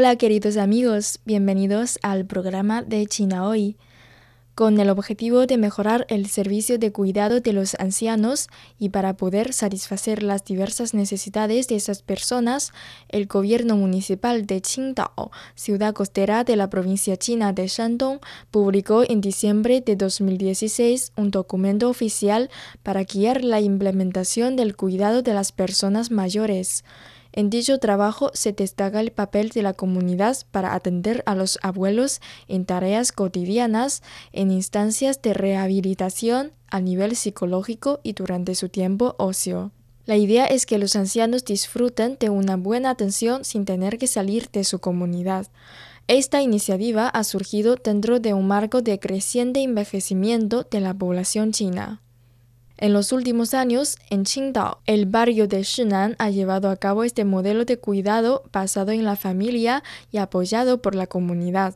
Hola queridos amigos, bienvenidos al programa de China Hoy. Con el objetivo de mejorar el servicio de cuidado de los ancianos y para poder satisfacer las diversas necesidades de esas personas, el gobierno municipal de Qingdao, ciudad costera de la provincia china de Shandong, publicó en diciembre de 2016 un documento oficial para guiar la implementación del cuidado de las personas mayores. En dicho trabajo se destaca el papel de la comunidad para atender a los abuelos en tareas cotidianas, en instancias de rehabilitación a nivel psicológico y durante su tiempo ocio. La idea es que los ancianos disfruten de una buena atención sin tener que salir de su comunidad. Esta iniciativa ha surgido dentro de un marco de creciente envejecimiento de la población china. En los últimos años, en Qingdao, el barrio de Shinan ha llevado a cabo este modelo de cuidado basado en la familia y apoyado por la comunidad.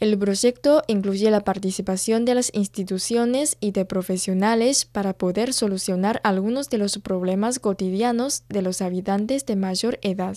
El proyecto incluye la participación de las instituciones y de profesionales para poder solucionar algunos de los problemas cotidianos de los habitantes de mayor edad.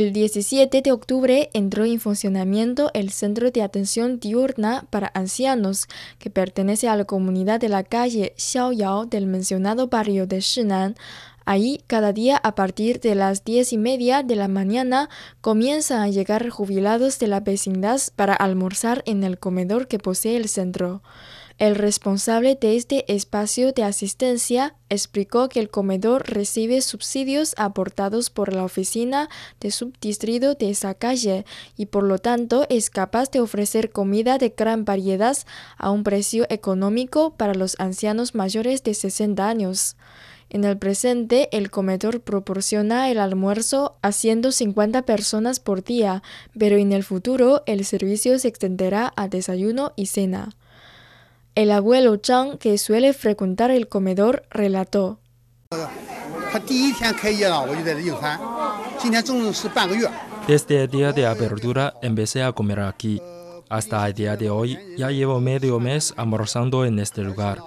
El 17 de octubre entró en funcionamiento el Centro de Atención Diurna para Ancianos, que pertenece a la comunidad de la calle Xiaoyao del mencionado barrio de Shinan. Ahí, cada día a partir de las diez y media de la mañana, comienzan a llegar jubilados de la vecindad para almorzar en el comedor que posee el centro. El responsable de este espacio de asistencia explicó que el comedor recibe subsidios aportados por la oficina de subdistrito de esa calle y por lo tanto es capaz de ofrecer comida de gran variedad a un precio económico para los ancianos mayores de 60 años. En el presente, el comedor proporciona el almuerzo a 150 personas por día, pero en el futuro el servicio se extenderá a desayuno y cena. El abuelo Zhang, que suele frecuentar el comedor, relató. Desde el día de apertura empecé a comer aquí. Hasta el día de hoy ya llevo medio mes almorzando en este lugar.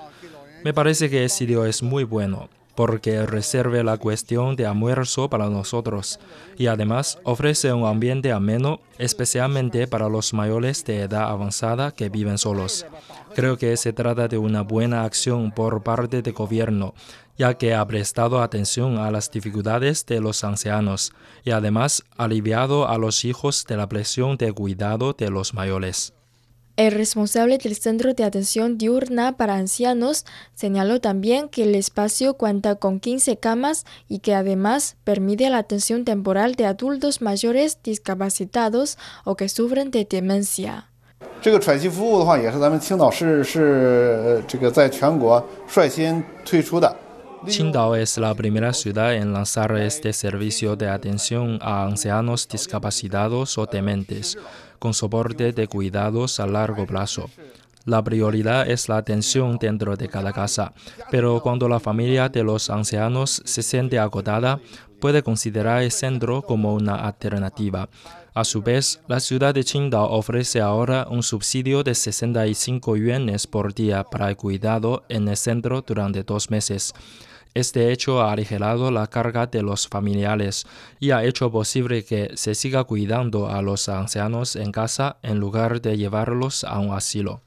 Me parece que el sitio es muy bueno porque reserve la cuestión de almuerzo para nosotros y además ofrece un ambiente ameno, especialmente para los mayores de edad avanzada que viven solos. Creo que se trata de una buena acción por parte del gobierno, ya que ha prestado atención a las dificultades de los ancianos y además aliviado a los hijos de la presión de cuidado de los mayores. El responsable del Centro de Atención Diurna para Ancianos señaló también que el espacio cuenta con 15 camas y que además permite la atención temporal de adultos mayores discapacitados o que sufren de demencia. Es la primera ciudad en lanzar este servicio de atención a ancianos discapacitados o dementes con soporte de cuidados a largo plazo. La prioridad es la atención dentro de cada casa, pero cuando la familia de los ancianos se siente agotada, puede considerar el centro como una alternativa. A su vez, la ciudad de Qingdao ofrece ahora un subsidio de 65 yuanes por día para el cuidado en el centro durante dos meses. Este hecho ha aligerado la carga de los familiares y ha hecho posible que se siga cuidando a los ancianos en casa en lugar de llevarlos a un asilo.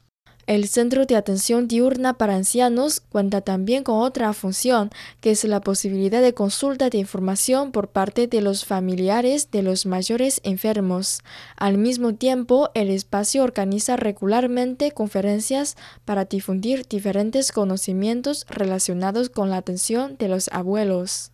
El Centro de Atención Diurna para Ancianos cuenta también con otra función, que es la posibilidad de consulta de información por parte de los familiares de los mayores enfermos. Al mismo tiempo, el espacio organiza regularmente conferencias para difundir diferentes conocimientos relacionados con la atención de los abuelos.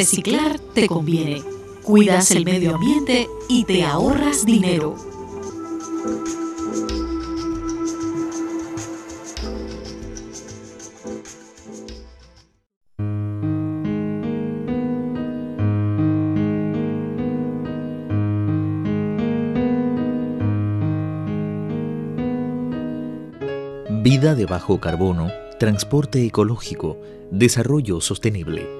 Reciclar te conviene. Cuidas el medio ambiente y te ahorras dinero. Vida de bajo carbono, transporte ecológico, desarrollo sostenible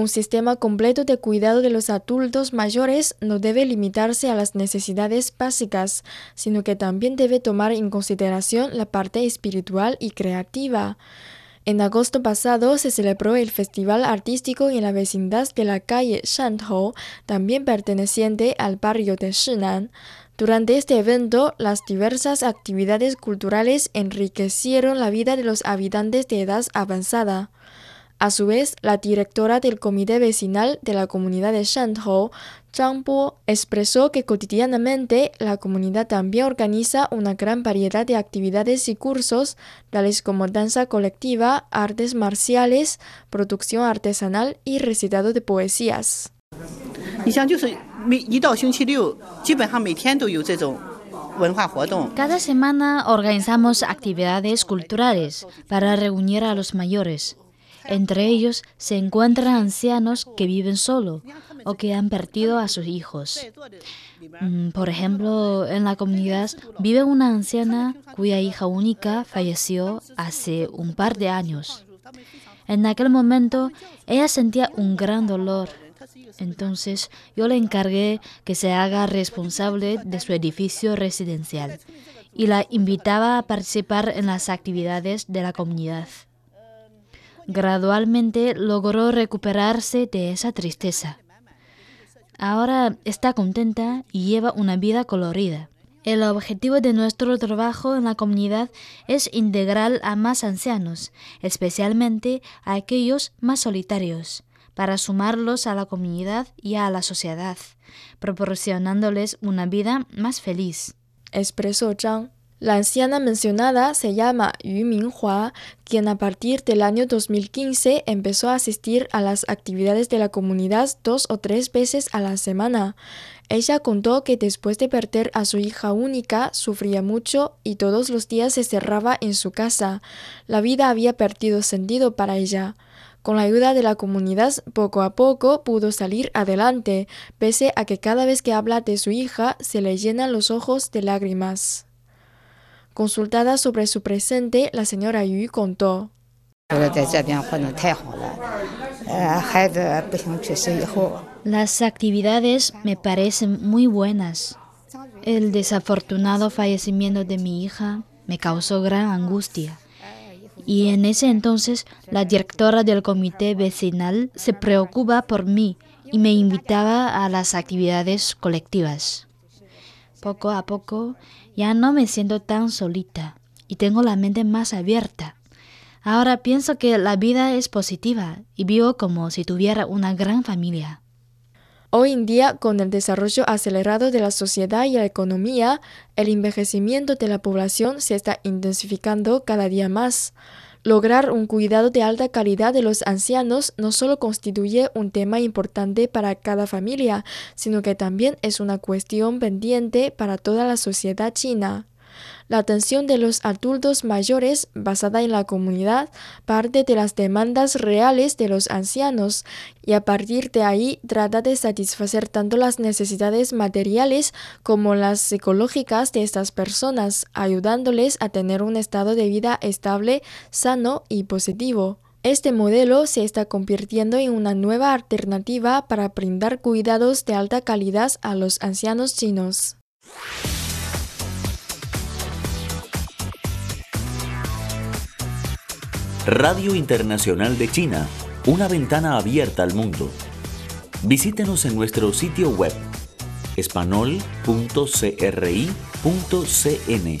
Un sistema completo de cuidado de los adultos mayores no debe limitarse a las necesidades básicas, sino que también debe tomar en consideración la parte espiritual y creativa. En agosto pasado se celebró el festival artístico en la vecindad de la calle Shantou, también perteneciente al barrio de Shinan. Durante este evento, las diversas actividades culturales enriquecieron la vida de los habitantes de edad avanzada. A su vez, la directora del comité vecinal de la comunidad de Shantou, Zhang Bo, expresó que cotidianamente la comunidad también organiza una gran variedad de actividades y cursos, tales como danza colectiva, artes marciales, producción artesanal y recitado de poesías. Cada semana organizamos actividades culturales para reunir a los mayores. Entre ellos se encuentran ancianos que viven solo o que han perdido a sus hijos. Mm, por ejemplo, en la comunidad vive una anciana cuya hija única falleció hace un par de años. En aquel momento ella sentía un gran dolor. Entonces yo le encargué que se haga responsable de su edificio residencial y la invitaba a participar en las actividades de la comunidad. Gradualmente logró recuperarse de esa tristeza. Ahora está contenta y lleva una vida colorida. El objetivo de nuestro trabajo en la comunidad es integrar a más ancianos, especialmente a aquellos más solitarios, para sumarlos a la comunidad y a la sociedad, proporcionándoles una vida más feliz. Expresó Zhang. La anciana mencionada se llama Yu Minghua, quien a partir del año 2015 empezó a asistir a las actividades de la comunidad dos o tres veces a la semana. Ella contó que después de perder a su hija única sufría mucho y todos los días se cerraba en su casa. La vida había perdido sentido para ella. Con la ayuda de la comunidad, poco a poco pudo salir adelante, pese a que cada vez que habla de su hija se le llenan los ojos de lágrimas. Consultada sobre su presente, la señora Yu contó. Las actividades me parecen muy buenas. El desafortunado fallecimiento de mi hija me causó gran angustia. Y en ese entonces la directora del comité vecinal se preocupa por mí y me invitaba a las actividades colectivas. Poco a poco ya no me siento tan solita y tengo la mente más abierta. Ahora pienso que la vida es positiva y vivo como si tuviera una gran familia. Hoy en día, con el desarrollo acelerado de la sociedad y la economía, el envejecimiento de la población se está intensificando cada día más. Lograr un cuidado de alta calidad de los ancianos no solo constituye un tema importante para cada familia, sino que también es una cuestión pendiente para toda la sociedad china. La atención de los adultos mayores, basada en la comunidad, parte de las demandas reales de los ancianos y a partir de ahí trata de satisfacer tanto las necesidades materiales como las psicológicas de estas personas, ayudándoles a tener un estado de vida estable, sano y positivo. Este modelo se está convirtiendo en una nueva alternativa para brindar cuidados de alta calidad a los ancianos chinos. Radio Internacional de China, una ventana abierta al mundo. Visítenos en nuestro sitio web espanol.cri.cn.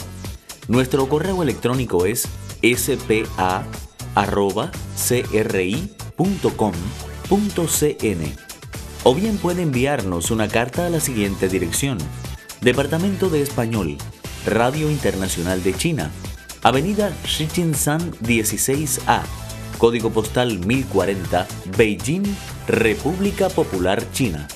Nuestro correo electrónico es spa.cri.com.cn. O bien puede enviarnos una carta a la siguiente dirección. Departamento de Español, Radio Internacional de China, Avenida Shichinshan 16A, código postal 1040, Beijing, República Popular China.